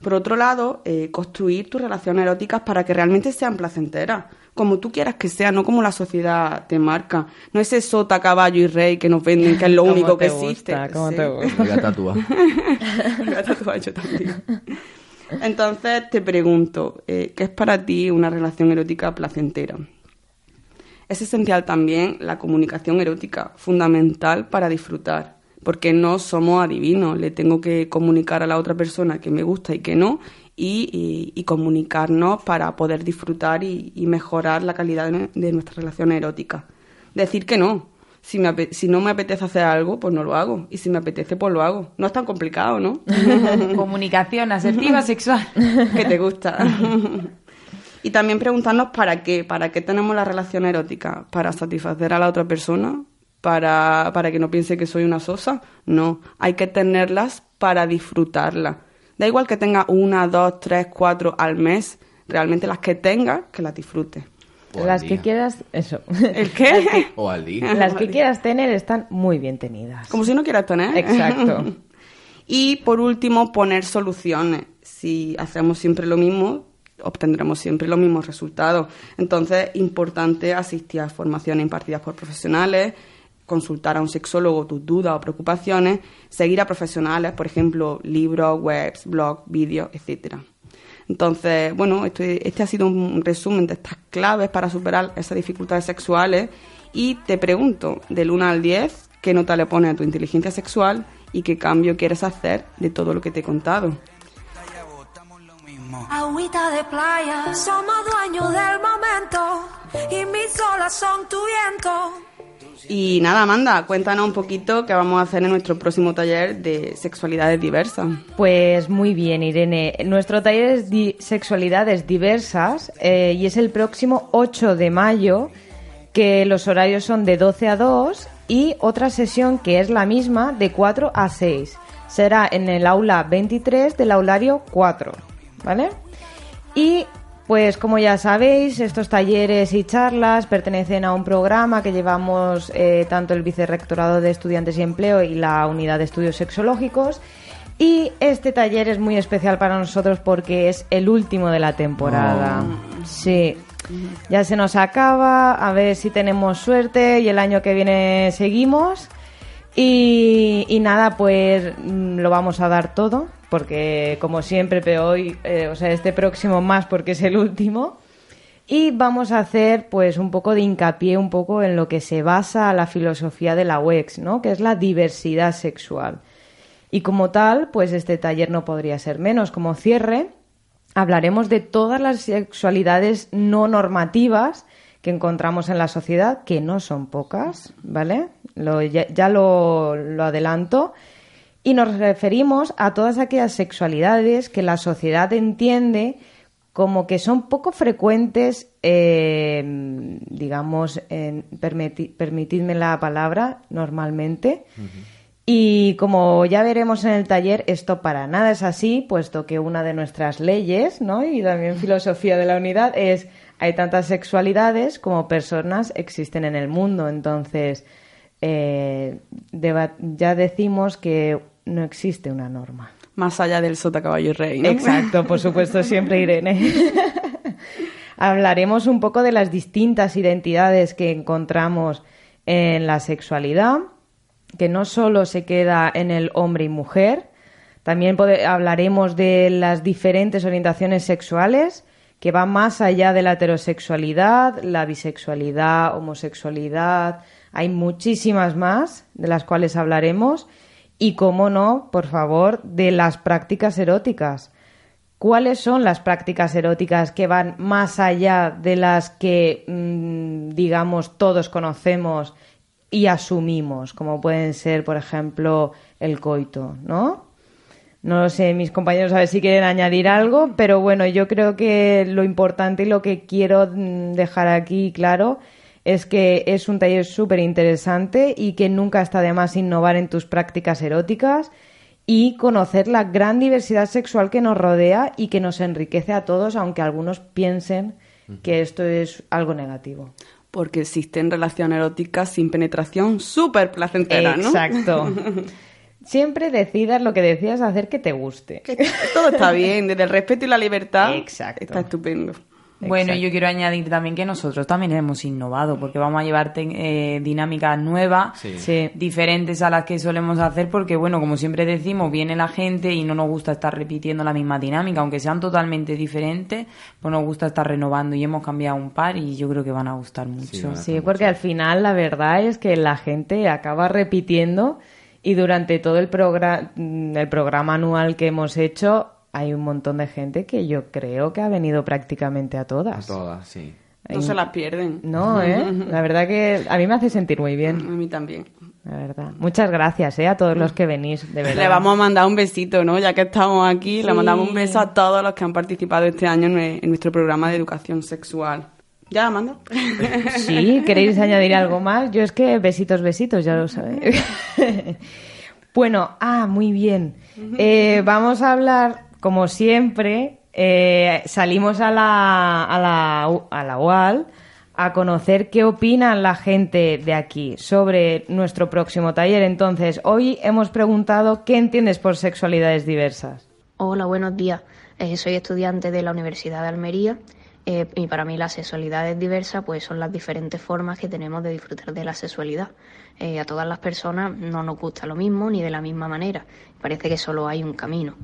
Por otro lado, eh, construir tus relaciones eróticas para que realmente sean placenteras, como tú quieras que sea, no como la sociedad te marca. No ese sota, caballo y rey que nos venden, que es lo único que existe. ¿Cómo te gusta? Voy a tatuar. Voy a tatuar yo también. Entonces te pregunto, eh, ¿qué es para ti una relación erótica placentera? Es esencial también la comunicación erótica, fundamental para disfrutar porque no somos adivinos, le tengo que comunicar a la otra persona que me gusta y que no, y, comunicarnos para poder disfrutar y, mejorar la calidad de, nuestra relación erótica. Decir que no. Si, si no me apetece hacer algo, pues no lo hago. Y si me apetece, pues lo hago. No es tan complicado, ¿no? Comunicación asertiva sexual. que te gusta. y también preguntarnos para qué. ¿Para qué tenemos la relación erótica? ¿Para satisfacer a la otra persona? para, para que no piense que soy una sosa. No, hay que tenerlas para disfrutarlas. Da igual que tenga una, dos, tres, cuatro al mes, realmente las que tenga, que las disfrute. las que quieras, eso. ¿El qué? o al día. Las que quieras tener están muy bien tenidas. Como si no quieras tener. Exacto. y por último, poner soluciones. Si hacemos siempre lo mismo, obtendremos siempre los mismos resultados. Entonces, importante asistir a formaciones impartidas por profesionales, consultar a un sexólogo tus dudas o preocupaciones, seguir a profesionales, por ejemplo, libros, webs, blogs, vídeos, etcétera. Entonces, bueno, este, este ha sido un resumen de estas claves para superar esas dificultades sexuales y te pregunto, del 1 al 10, ¿qué nota le pones a tu inteligencia sexual y qué cambio quieres hacer de todo lo que te he contado? Agüita de playa, somos dueños del momento y mis olas son tu viento. Y nada, Amanda, cuéntanos un poquito qué vamos a hacer en nuestro próximo taller de sexualidades diversas. Pues muy bien, Irene. Nuestro taller es de sexualidades diversas eh, y es el próximo 8 de mayo, que los horarios son de 12 a 2 y otra sesión que es la misma de 4 a 6. Será en el aula 23 del aulario 4, ¿vale? Y pues como ya sabéis, estos talleres y charlas pertenecen a un programa que llevamos eh, tanto el Vicerrectorado de Estudiantes y Empleo y la Unidad de Estudios Sexológicos. Y este taller es muy especial para nosotros porque es el último de la temporada. Oh. Sí. Ya se nos acaba, a ver si tenemos suerte y el año que viene seguimos. Y, nada, pues mm, lo vamos a dar todo porque como siempre, pero hoy, eh, o sea, este próximo más porque es el último. Y vamos a hacer pues un poco de hincapié un poco en lo que se basa la filosofía de la UEX, ¿no? Que es la diversidad sexual. Y como tal, pues este taller no podría ser menos. Como cierre, hablaremos de todas las sexualidades no normativas que encontramos en la sociedad, que no son pocas, ¿vale? ya, lo, lo adelanto y nos referimos a todas aquellas sexualidades que la sociedad entiende como que son poco frecuentes, eh, digamos, permitidme la palabra, normalmente. Y como ya veremos en el taller, esto para nada es así, puesto que una de nuestras leyes, ¿no? y también filosofía de la unidad, es hay tantas sexualidades como personas existen en el mundo. Entonces, eh, ya decimos que no existe una norma. Más allá del sota caballo y rey. Exacto, por supuesto, siempre Irene. Hablaremos un poco de las distintas identidades que encontramos en la sexualidad, que no solo se queda en el hombre y mujer, también hablaremos de las diferentes orientaciones sexuales que van más allá de la heterosexualidad, la bisexualidad, homosexualidad, hay muchísimas más de las cuales hablaremos y, cómo no, por favor, de las prácticas eróticas. ¿Cuáles son las prácticas eróticas que van más allá de las que, mm, digamos, todos conocemos y asumimos, como pueden ser, por ejemplo, el coito, ¿no? No lo sé, mis compañeros a ver si quieren añadir algo, pero bueno, yo creo que lo importante y lo que quiero mm, dejar aquí claro es que es un taller súper interesante y que nunca está de más innovar en tus prácticas eróticas y conocer la gran diversidad sexual que nos rodea y que nos enriquece a todos, aunque algunos piensen que esto es algo negativo. Porque existen relaciones eróticas sin penetración súper placenteras, ¿no? Exacto. Siempre decidas lo que decías hacer que te guste. Que todo está bien, desde el respeto y la libertad. Exacto. Está estupendo. Bueno, Exacto. yo quiero añadir también que nosotros también hemos innovado, porque vamos a llevar te- eh, dinámicas nuevas, Sí. Diferentes a las que solemos hacer, porque bueno, como siempre decimos, viene la gente y no nos gusta estar repitiendo la misma dinámica, aunque sean totalmente diferentes, pues nos gusta estar renovando y hemos cambiado un par y yo creo que van a gustar mucho. Sí, porque al final la verdad es que la gente acaba repitiendo y durante todo el, progra- mm, el programa anual que hemos hecho hay un montón de gente que yo creo que ha venido prácticamente a A todas. todas, sí. No se las pierden. No, ¿eh? La verdad que a mí me hace sentir muy A bien, mí también. la verdad. Muchas gracias, ¿eh? A todos los que venís, de verdad. Le vamos a mandar un besito, ¿no? Ya que estamos aquí, le mandamos un beso a todos los que han participado este año en nuestro programa de educación sexual. ¿Ya, Amanda? Sí, ¿queréis añadir algo más? Yo es que besitos, besitos, ya lo sabéis. bueno, ah, muy bien. Eh, vamos a hablar, como siempre, eh, salimos a la, a, la, a la UAL a conocer qué opinan la gente de aquí sobre nuestro próximo taller. Entonces, hoy hemos preguntado qué entiendes por sexualidades diversas. Hola, buenos días. Eh, soy estudiante de la Universidad de Almería eh, y para mí las sexualidades diversas pues son las diferentes formas que tenemos de disfrutar de la sexualidad. Eh, a todas las personas no nos gusta lo mismo ni de la misma manera. Parece que solo hay un camino.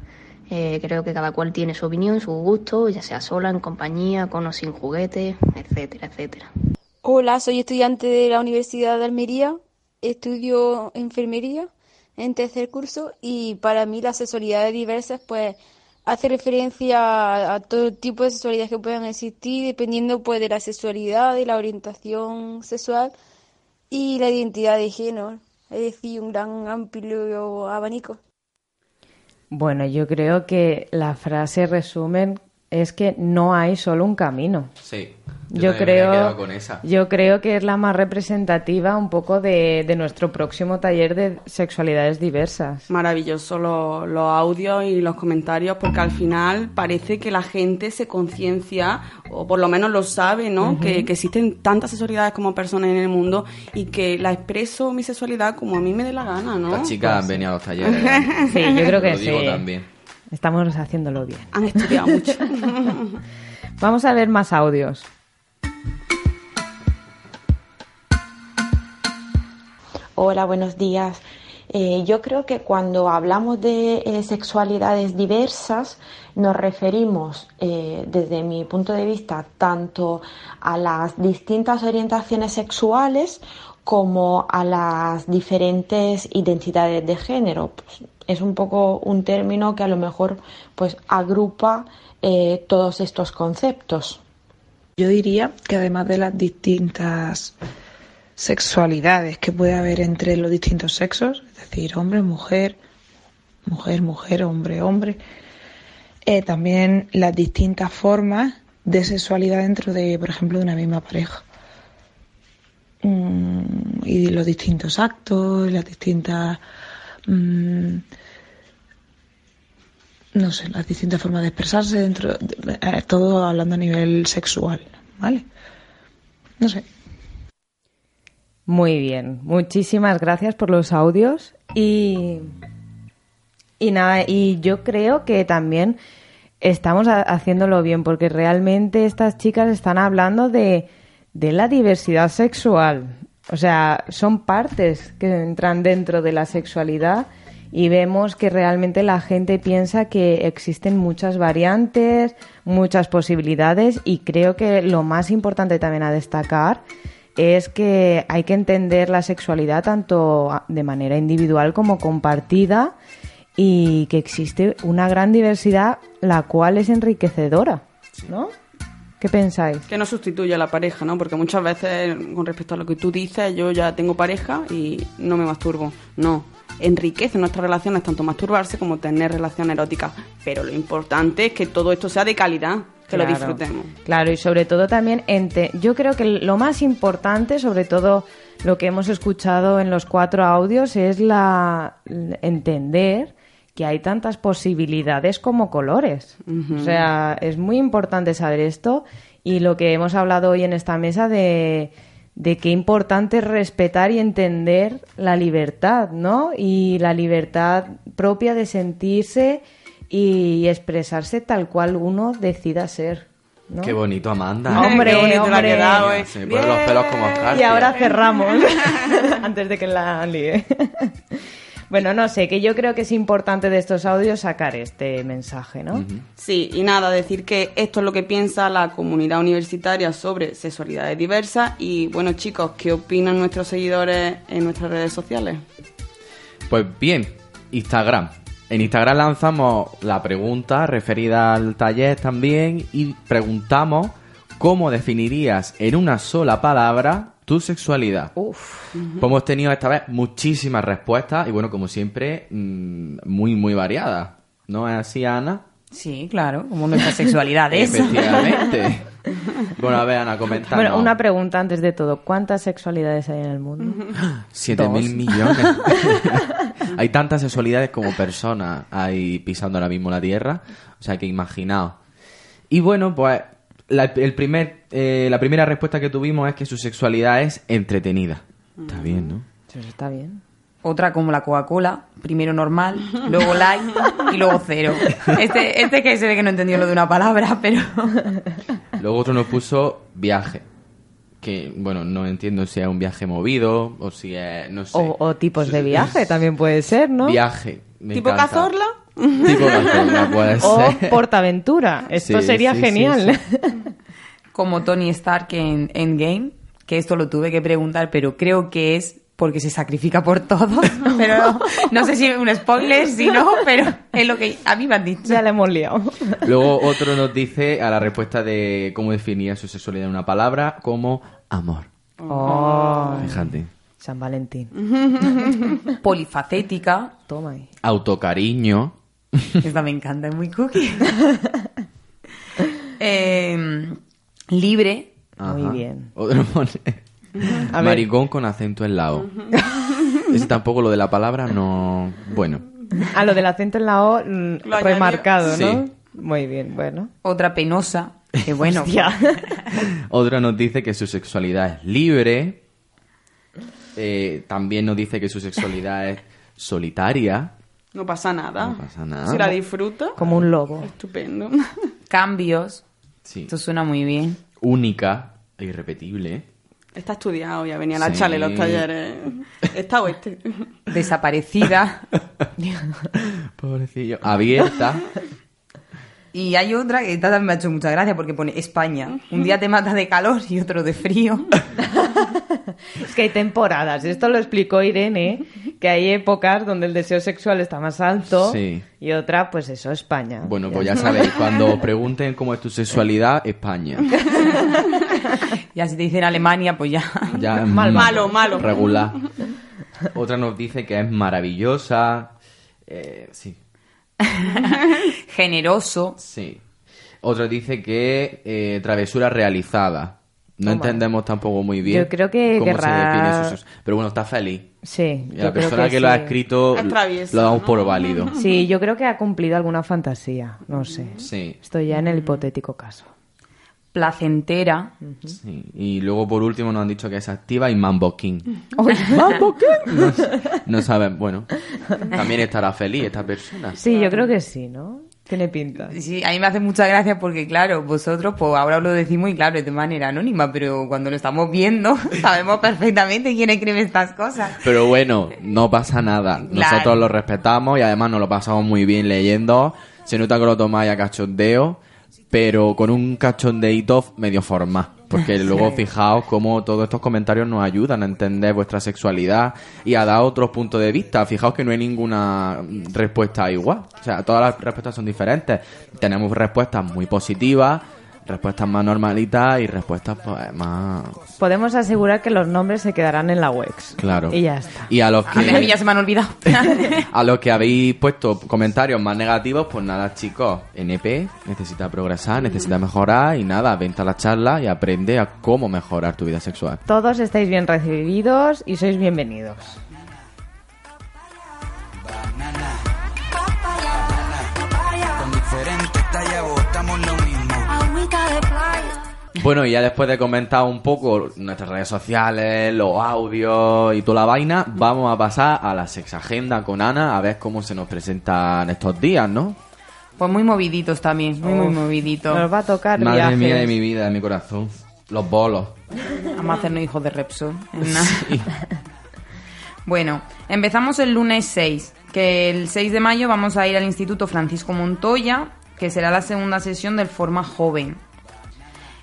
Eh, creo que cada cual tiene su opinión, su gusto, ya sea sola, en compañía, con o sin juguetes, etcétera, etcétera. Hola, soy estudiante de la Universidad de Almería, estudio enfermería en tercer curso y para mí las sexualidades diversas pues hace referencia a, todo tipo de sexualidades que puedan existir dependiendo pues de la sexualidad, de la orientación sexual y la identidad de género, es decir, un gran amplio abanico. Bueno, yo creo que la frase resumen es que no hay solo un camino. Sí. Yo, creo, quedado con esa. yo creo que es la más representativa un poco de, de nuestro próximo taller de sexualidades diversas. Maravilloso lo- los audios y los comentarios, porque al final parece que la gente se conciencia, o por lo menos lo sabe, ¿no? que, que existen tantas sexualidades como personas en el mundo y que la expreso mi sexualidad como a mí me dé la gana, ¿no? Las chicas han venido a los talleres. ¿eh? Sí, yo creo que Lo digo sí. también. Estamos haciéndolo bien. Han estudiado mucho. Vamos a ver más audios. Hola, buenos días. Eh, yo creo que cuando hablamos de eh, sexualidades diversas nos referimos, eh, desde mi punto de vista, tanto a las distintas orientaciones sexuales como a las diferentes identidades de género. Pues, es un poco un término que a lo mejor pues agrupa eh, todos estos conceptos. Yo diría que además de las distintas sexualidades que puede haber entre los distintos sexos, es decir, hombre, mujer, mujer, mujer, hombre, hombre, eh, también las distintas formas de sexualidad dentro de, por ejemplo, de una misma pareja. Mm, y los distintos actos, las distintas... mm, no sé, las distintas formas de expresarse dentro, de- todo hablando a nivel sexual, ¿vale? No sé. Muy bien, muchísimas gracias por los audios y, y nada, y yo creo que también estamos ha- haciéndolo bien porque realmente estas chicas están hablando de, de la diversidad sexual, o sea, son partes que entran dentro de la sexualidad y vemos que realmente la gente piensa que existen muchas variantes, muchas posibilidades y creo que lo más importante también a destacar es que hay que entender la sexualidad tanto de manera individual como compartida y que existe una gran diversidad la cual es enriquecedora, ¿no? ¿Qué pensáis? que no sustituye a la pareja, ¿no? Porque muchas veces, con respecto a lo que tú dices, yo ya tengo pareja y no me masturbo. No. Enriquece nuestras relaciones tanto masturbarse como tener relaciones eróticas. Pero lo importante es que todo esto sea de calidad. que lo disfrutemos. Claro, y sobre todo también, ente- yo creo que lo más importante, sobre todo lo que hemos escuchado en los cuatro audios, es la entender que hay tantas posibilidades como colores. O sea, es muy importante saber esto y lo que hemos hablado hoy en esta mesa de, de qué importante es respetar y entender la libertad, ¿no? Y la libertad propia de sentirse y expresarse tal cual uno decida ser. ¿no? Qué bonito, Amanda. Hombre, Qué bonito hombre. quedado, eh. Se me ponen los pelos como. Y ahora cerramos, antes de que la líe. Bueno, no sé, que yo creo que es importante de estos audios sacar este mensaje, ¿no? Sí, y nada, decir que esto es lo que piensa la comunidad universitaria sobre sexualidades diversas y bueno chicos, ¿qué opinan nuestros seguidores en nuestras redes sociales? Pues bien, Instagram. En Instagram lanzamos la pregunta referida al taller también y preguntamos cómo definirías en una sola palabra tu sexualidad. Uf. Pues hemos tenido esta vez muchísimas respuestas y bueno, como siempre, mm, muy, muy variadas. ¿No es así, Ana? Sí, claro, como nuestra sexualidad es. Efectivamente. bueno, a ver, Ana, comenta. Bueno, una pregunta antes de todo. ¿Cuántas sexualidades hay en el mundo? Siete mil millones. hay tantas sexualidades como personas hay pisando ahora mismo la Tierra. O sea que imaginaos. Y bueno, pues la, el primer, eh, la primera respuesta que tuvimos es que su sexualidad es entretenida. Está bien, ¿no? Eso está bien. Otra como la Coca-Cola, primero normal, luego light y luego cero. Este, este que se ve que no entendió lo de una palabra, pero... Luego otro nos puso viaje. Que, bueno, no entiendo si es un viaje movido o si es, no sé. O, o tipos de viaje también puede ser, ¿no? Viaje. me ¿Tipo encanta. cazorla? Tipo cazorla puede O. Portaventura. Esto Sí, sería sí, genial. sí. como Tony Stark en Endgame, que esto lo tuve que preguntar, pero creo que es porque se sacrifica por todos. Pero no, no sé si es un spoiler, si no, pero es lo que a mí me han dicho. ya le hemos liado. Luego otro nos dice a la respuesta de cómo definía su sexualidad en una palabra como amor. Oh, Fíjate. San Valentín. Polifacética, Toma ahí. Autocariño. esta me encanta, es muy cookie. Eh, libre, Muy bien. Otro pone A ver. maricón con acento en la O. Ese tampoco lo de la palabra no... Bueno. A lo del acento en la O mm, Lo añadió. remarcado, ¿no? Sí. Muy bien, bueno. otra penosa, que bueno, Hostia. Otro nos dice que su sexualidad es libre. Eh, también nos dice que su sexualidad es solitaria. No pasa nada. No pasa nada. Si la disfruta, Como un lobo. estupendo. cambios, Sí. esto suena muy bien. Única e irrepetible. Está estudiado, ya venía a la Sí. chale los talleres. Está oeste. Desaparecida. Pobrecillo. Abierta. Y hay otra que esta también me ha hecho mucha gracia porque pone España. Un día te mata de calor y otro de frío. Es que hay temporadas. Esto lo explicó Irene, que hay épocas donde el deseo sexual está más alto Sí. y otra, pues eso, España. Bueno, pues ya sabéis, cuando os pregunten cómo es tu sexualidad, España. Ya si te dicen Alemania, pues ya. Mal, malo, malo. Regular. Otra nos dice que es maravillosa. Eh, sí, Generoso. sí. Otra dice que eh, travesura realizada. No Toma. entendemos tampoco muy bien Yo creo que cómo querrá- se define su- Pero bueno, está feliz. Sí, Y la persona que, lo ha escrito lo damos ¿no? por válido. Sí, yo creo que ha cumplido alguna fantasía, no sé. Sí, Estoy ya en el hipotético caso. Placentera. sí. Y luego por último nos han dicho que es activa y Mambo King. ¿Mambo qué? No, no saben, bueno. También estará feliz esta persona. Sí, yo creo que sí, ¿no? Tiene pinta. Sí, a mí me hace mucha gracia porque, claro, vosotros, pues ahora os lo decimos y claro, de manera anónima, pero cuando lo estamos viendo, sabemos perfectamente quién escribe estas cosas. Pero bueno, no pasa nada. Nosotros Claro. lo respetamos y además nos lo pasamos muy bien leyendo. Se nota que lo tomáis a cachondeo, pero con un cachondeito medio formal. Porque luego fijaos cómo todos estos comentarios nos ayudan a entender vuestra sexualidad y a dar otros puntos de vista. Fijaos que no hay ninguna respuesta igual. O sea, todas las respuestas son diferentes. Tenemos respuestas muy positivas, respuestas más normalitas y respuestas pues más... Podemos asegurar que los nombres se quedarán en la WEX. Claro. Y ya está. Y a los que... A mí ya se me han olvidado. a los que habéis puesto comentarios más negativos, pues nada, chicos, NP necesita progresar, necesita mejorar y nada, vente a la charla y aprende a cómo mejorar tu vida sexual. Todos estáis bien recibidos y sois bienvenidos. Con diferentes tallas votamos de playa. Bueno, y ya después de comentar un poco nuestras redes sociales, los audios y toda la vaina, vamos a pasar a la sexagenda con Ana a ver cómo se nos presentan estos días, ¿no? Pues muy moviditos también, muy, muy Uf, moviditos. Nos va a tocar Madre viajes. mía de mi vida, de mi corazón. Los bolos. Vamos a hacernos hijos de Repsol. Bueno, empezamos el lunes 6, que el 6 de mayo vamos a ir al Instituto Francisco Montoya, que será la segunda sesión del Forma Joven.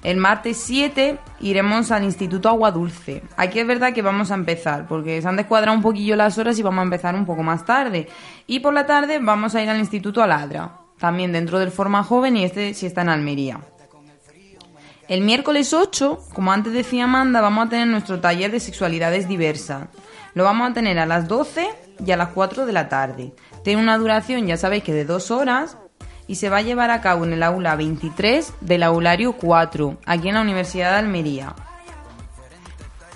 El martes 7 iremos al Instituto Agua Dulce. Aquí es verdad que vamos a empezar, porque se han descuadrado un poquillo las horas y vamos a empezar un poco más tarde. Y por la tarde vamos a ir al Instituto Aladra, también dentro del Forma Joven y este sí está en Almería. El miércoles 8, como antes decía Amanda, vamos a tener nuestro taller de sexualidades diversas. Lo vamos a tener a las 12 y a las 4 de la tarde. Tiene una duración, ya sabéis que de dos horas, y se va a llevar a cabo en el aula 23 del aulario 4, aquí en la Universidad de Almería.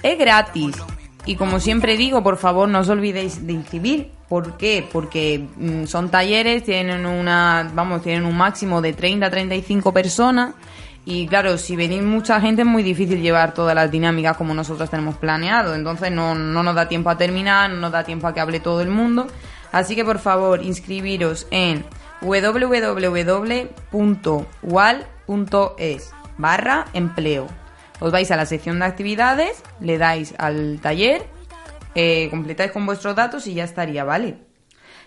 Es gratis. Y como siempre digo, por favor, no os olvidéis de inscribir. ¿Por qué? Porque mm, son talleres, tienen una, vamos, tienen un máximo de 30 a 35 personas. Y claro, si venís mucha gente es muy difícil llevar todas las dinámicas como nosotros tenemos planeado. Entonces no, no nos da tiempo a terminar, no nos da tiempo a que hable todo el mundo. Así que por favor, inscribiros en www.wal.es barra empleo. Os vais a la sección de actividades, le dais al taller, eh, completáis con vuestros datos y ya estaría, ¿vale?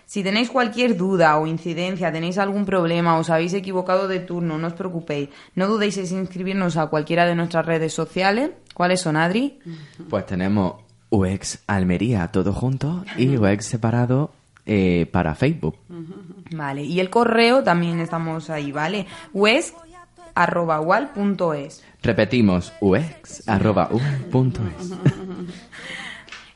Si tenéis cualquier duda o incidencia, tenéis algún problema, os habéis equivocado de turno, no os preocupéis. No dudéis en inscribirnos a cualquiera de nuestras redes sociales. ¿Cuáles son, Adri? Pues tenemos UX Almería todo junto y UX separado eh, para Facebook. Vale, y el correo también estamos ahí, ¿vale? wes arroba wal punto es. Repetimos, UX arroba U punto es.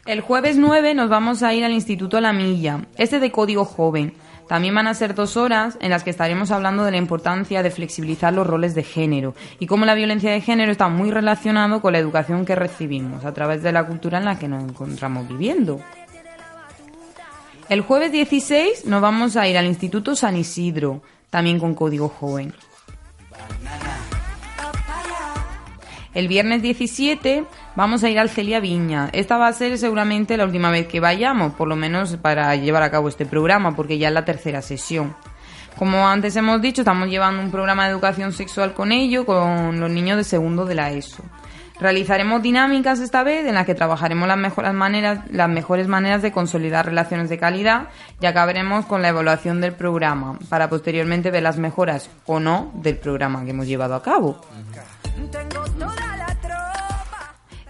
El jueves 9 nos vamos a ir al Instituto La Milla, este de Código Joven. También van a ser dos horas en las que estaremos hablando de la importancia de flexibilizar los roles de género y cómo la violencia de género está muy relacionado con la educación que recibimos a través de la cultura en la que nos encontramos viviendo. El jueves 16 nos vamos a ir al Instituto San Isidro, también con Código Joven. El viernes 17 vamos a ir al Celia Viña. Esta va a ser seguramente la última vez que vayamos, por lo menos para llevar a cabo este programa, porque ya es la tercera sesión. Como antes hemos dicho, estamos llevando un programa de educación sexual con ello, con los niños de segundo de la ESO. Realizaremos dinámicas esta vez en las que trabajaremos las mejores maneras, las mejores maneras de consolidar relaciones de calidad y acabaremos con la evaluación del programa para posteriormente ver las mejoras o no del programa que hemos llevado a cabo.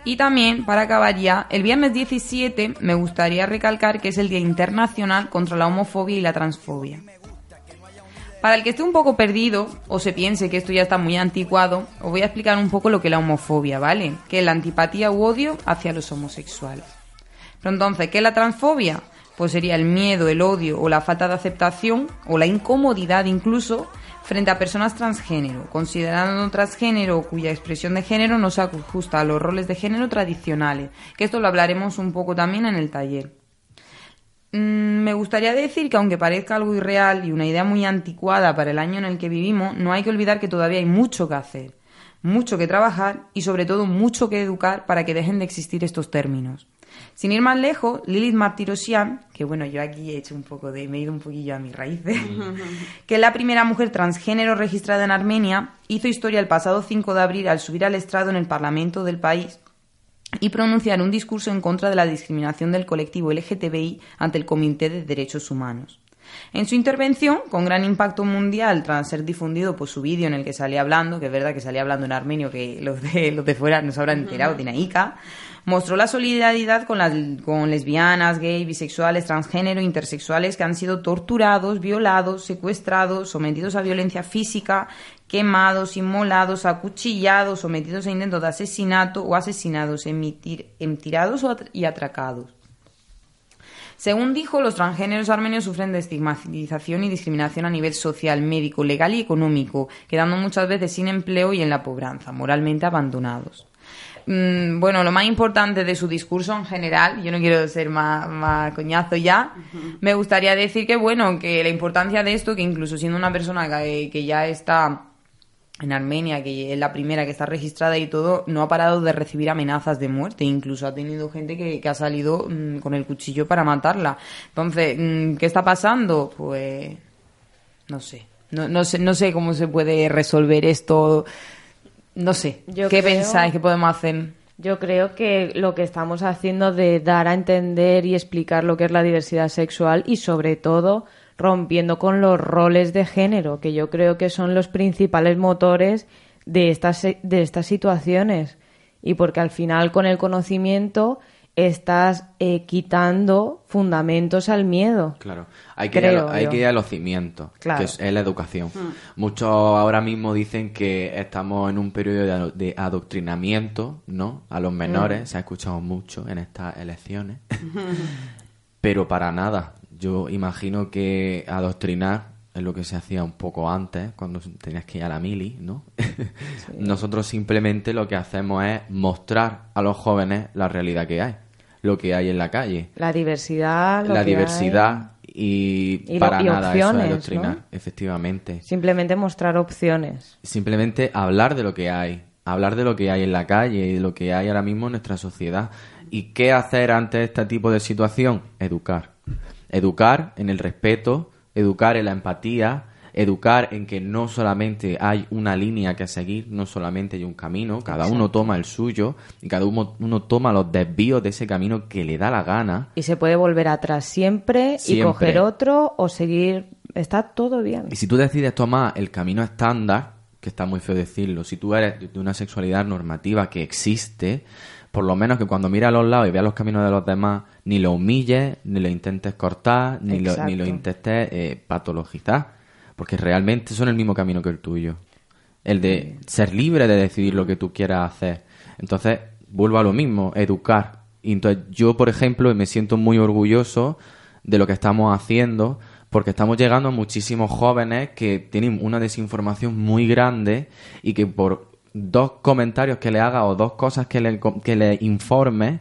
Y también, para acabar ya, el viernes 17 me gustaría recalcar que es el Día Internacional contra la Homofobia y la Transfobia. Para el que esté un poco perdido o se piense que esto ya está muy anticuado, os voy a explicar un poco lo que es la homofobia, ¿vale? Que es la antipatía u odio hacia los homosexuales. Pero entonces, ¿qué es la transfobia? Pues sería el miedo, el odio o la falta de aceptación o la incomodidad incluso frente a personas transgénero, considerando transgénero cuya expresión de género no se ajusta a los roles de género tradicionales, que esto lo hablaremos un poco también en el taller. Mm, me gustaría decir que aunque parezca algo irreal y una idea muy anticuada para el año en el que vivimos, no hay que olvidar que todavía hay mucho que hacer, mucho que trabajar y sobre todo mucho que educar para que dejen de existir estos términos. Sin ir más lejos, Lilith Martirosian, que bueno, yo aquí he hecho un poco de, me he ido un poquillo a mis raíces, que es la primera mujer transgénero registrada en Armenia, hizo historia el pasado 5 de abril al subir al estrado en el Parlamento del país y pronunciar un discurso en contra de la discriminación del colectivo LGTBI ante el Comité de Derechos Humanos. En su intervención, con gran impacto mundial, tras ser difundido pues, su vídeo en el que salía hablando, que es verdad que salía hablando en armenio, que los de, los de fuera no se habrán enterado, de Naika, mostró la solidaridad con, las, con lesbianas, gay, bisexuales, transgénero, intersexuales que han sido torturados, violados, secuestrados, sometidos a violencia física, quemados, inmolados, acuchillados, sometidos a intentos de asesinato o asesinados, emitir, tirados y atracados. Según dijo, los transgéneros armenios sufren de estigmatización y discriminación a nivel social, médico, legal y económico, quedando muchas veces sin empleo y en la pobreza, moralmente abandonados. Mm, bueno, lo más importante de su discurso en general, yo no quiero ser más, coñazo ya, me gustaría decir que, bueno, que la importancia de esto, que incluso siendo una persona que, ya está en Armenia, que es la primera que está registrada y todo, no ha parado de recibir amenazas de muerte. Incluso ha tenido gente que, ha salido mm, con el cuchillo para matarla. Entonces, mm, ¿qué está pasando? Pues no sé. No, no sé, no sé cómo se puede resolver esto no sé, ¿qué pensáis que podemos hacer? Yo creo que lo que estamos haciendo de dar a entender y explicar lo que es la diversidad sexual y sobre todo rompiendo con los roles de género, que yo creo que son los principales motores de estas, de estas situaciones. Y porque al final con el conocimiento estás eh, quitando fundamentos al miedo. Claro, hay que, ir, a, hay que ir a los cimientos, que es, la educación. Hmm. Muchos ahora mismo dicen que estamos en un periodo de, adoctrinamiento, ¿no? A los menores, hmm. se ha escuchado mucho en estas elecciones, pero para nada. Yo imagino que adoctrinar es lo que se hacía un poco antes, cuando tenías que ir a la mili, ¿no? Nosotros simplemente lo que hacemos es mostrar a los jóvenes la realidad que hay lo que hay en la calle. La diversidad. la diversidad y, para nada opciones, eso doctrinar, efectivamente. Simplemente mostrar opciones. Simplemente hablar de lo que hay, hablar de lo que hay en la calle y de lo que hay ahora mismo en nuestra sociedad. ¿Y qué hacer ante este tipo de situación? Educar. Educar en el respeto, educar en la empatía, educar en que no solamente hay una línea que seguir, no solamente hay un camino, cada uno toma el suyo y cada uno, toma los desvíos de ese camino que le da la gana. Y se puede volver atrás siempre, y coger otro o seguir, está todo bien. Y si tú decides tomar el camino estándar, que está muy feo decirlo, si tú eres de una sexualidad normativa que existe, por lo menos que cuando mira a los lados y vea los caminos de los demás, ni lo humilles, ni lo intentes cortar, ni, lo, ni lo intentes eh, patologizar porque realmente son el mismo camino que el tuyo. El de ser libre de decidir lo que tú quieras hacer. Entonces, vuelvo a lo mismo, educar. Y entonces yo, por ejemplo, me siento muy orgulloso de lo que estamos haciendo, porque estamos llegando a muchísimos jóvenes que tienen una desinformación muy grande y que por dos comentarios que le haga o dos cosas que le, que le informe,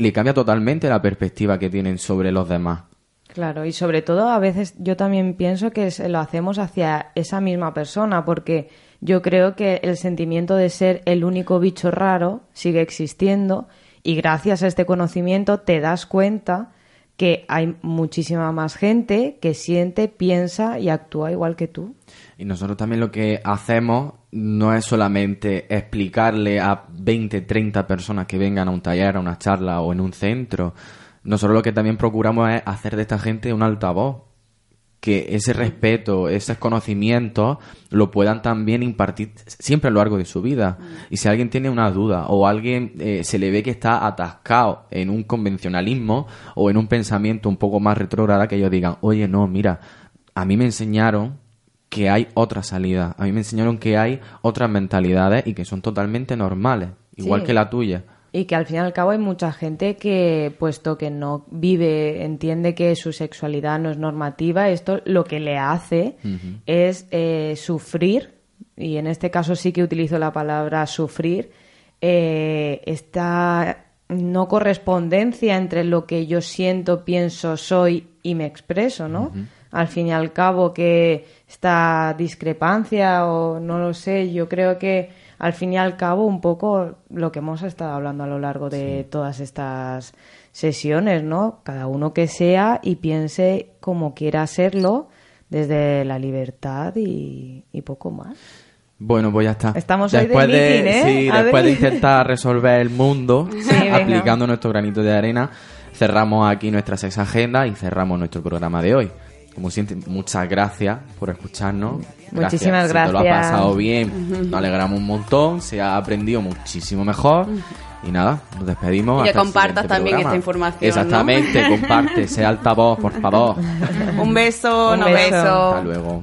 le cambia totalmente la perspectiva que tienen sobre los demás. Claro, y sobre todo a veces yo también pienso que lo hacemos hacia esa misma persona, porque yo creo que el sentimiento de ser el único bicho raro sigue existiendo y gracias a este conocimiento te das cuenta que hay muchísima más gente que siente, piensa y actúa igual que tú. Y nosotros también lo que hacemos no es solamente explicarle a 20, 30 personas que vengan a un taller, a una charla o en un centro, nosotros lo que también procuramos es hacer de esta gente un altavoz. Que ese respeto, ese conocimiento lo puedan también impartir siempre a lo largo de su vida. Y si alguien tiene una duda o alguien eh, se le ve que está atascado en un convencionalismo o en un pensamiento un poco más retrógrado, que ellos digan, oye, no, mira, a mí me enseñaron que hay otra salida. A mí me enseñaron que hay otras mentalidades y que son totalmente normales, igual que la tuya. Y que al fin y al cabo hay mucha gente que, puesto que no vive, entiende que su sexualidad no es normativa, esto lo que le hace es eh, sufrir, y en este caso sí que utilizo la palabra sufrir, eh, esta no correspondencia entre lo que yo siento, pienso, soy y me expreso, ¿no? Al fin y al cabo que esta discrepancia o no lo sé, yo creo que al fin y al cabo un poco lo que hemos estado hablando a lo largo de todas estas sesiones, ¿no? Cada uno que sea y piense como quiera serlo desde la libertad y, poco más. Bueno, pues ya está. Estamos después de, ¿eh? Sí, después de intentar resolver el mundo aplicando nuestro granito de arena, cerramos aquí nuestra sexta agenda y cerramos nuestro programa de hoy. Como siempre, muchas gracias por escucharnos. Muchísimas Si te lo has gracias. pasado bien, nos alegramos un montón, se ha aprendido muchísimo mejor. Y nada, nos despedimos. Y que hasta el compartas también programa. esta información, ¿no? Exactamente, comparte, sea altavoz, por favor. Un beso, Un beso. beso. Hasta luego.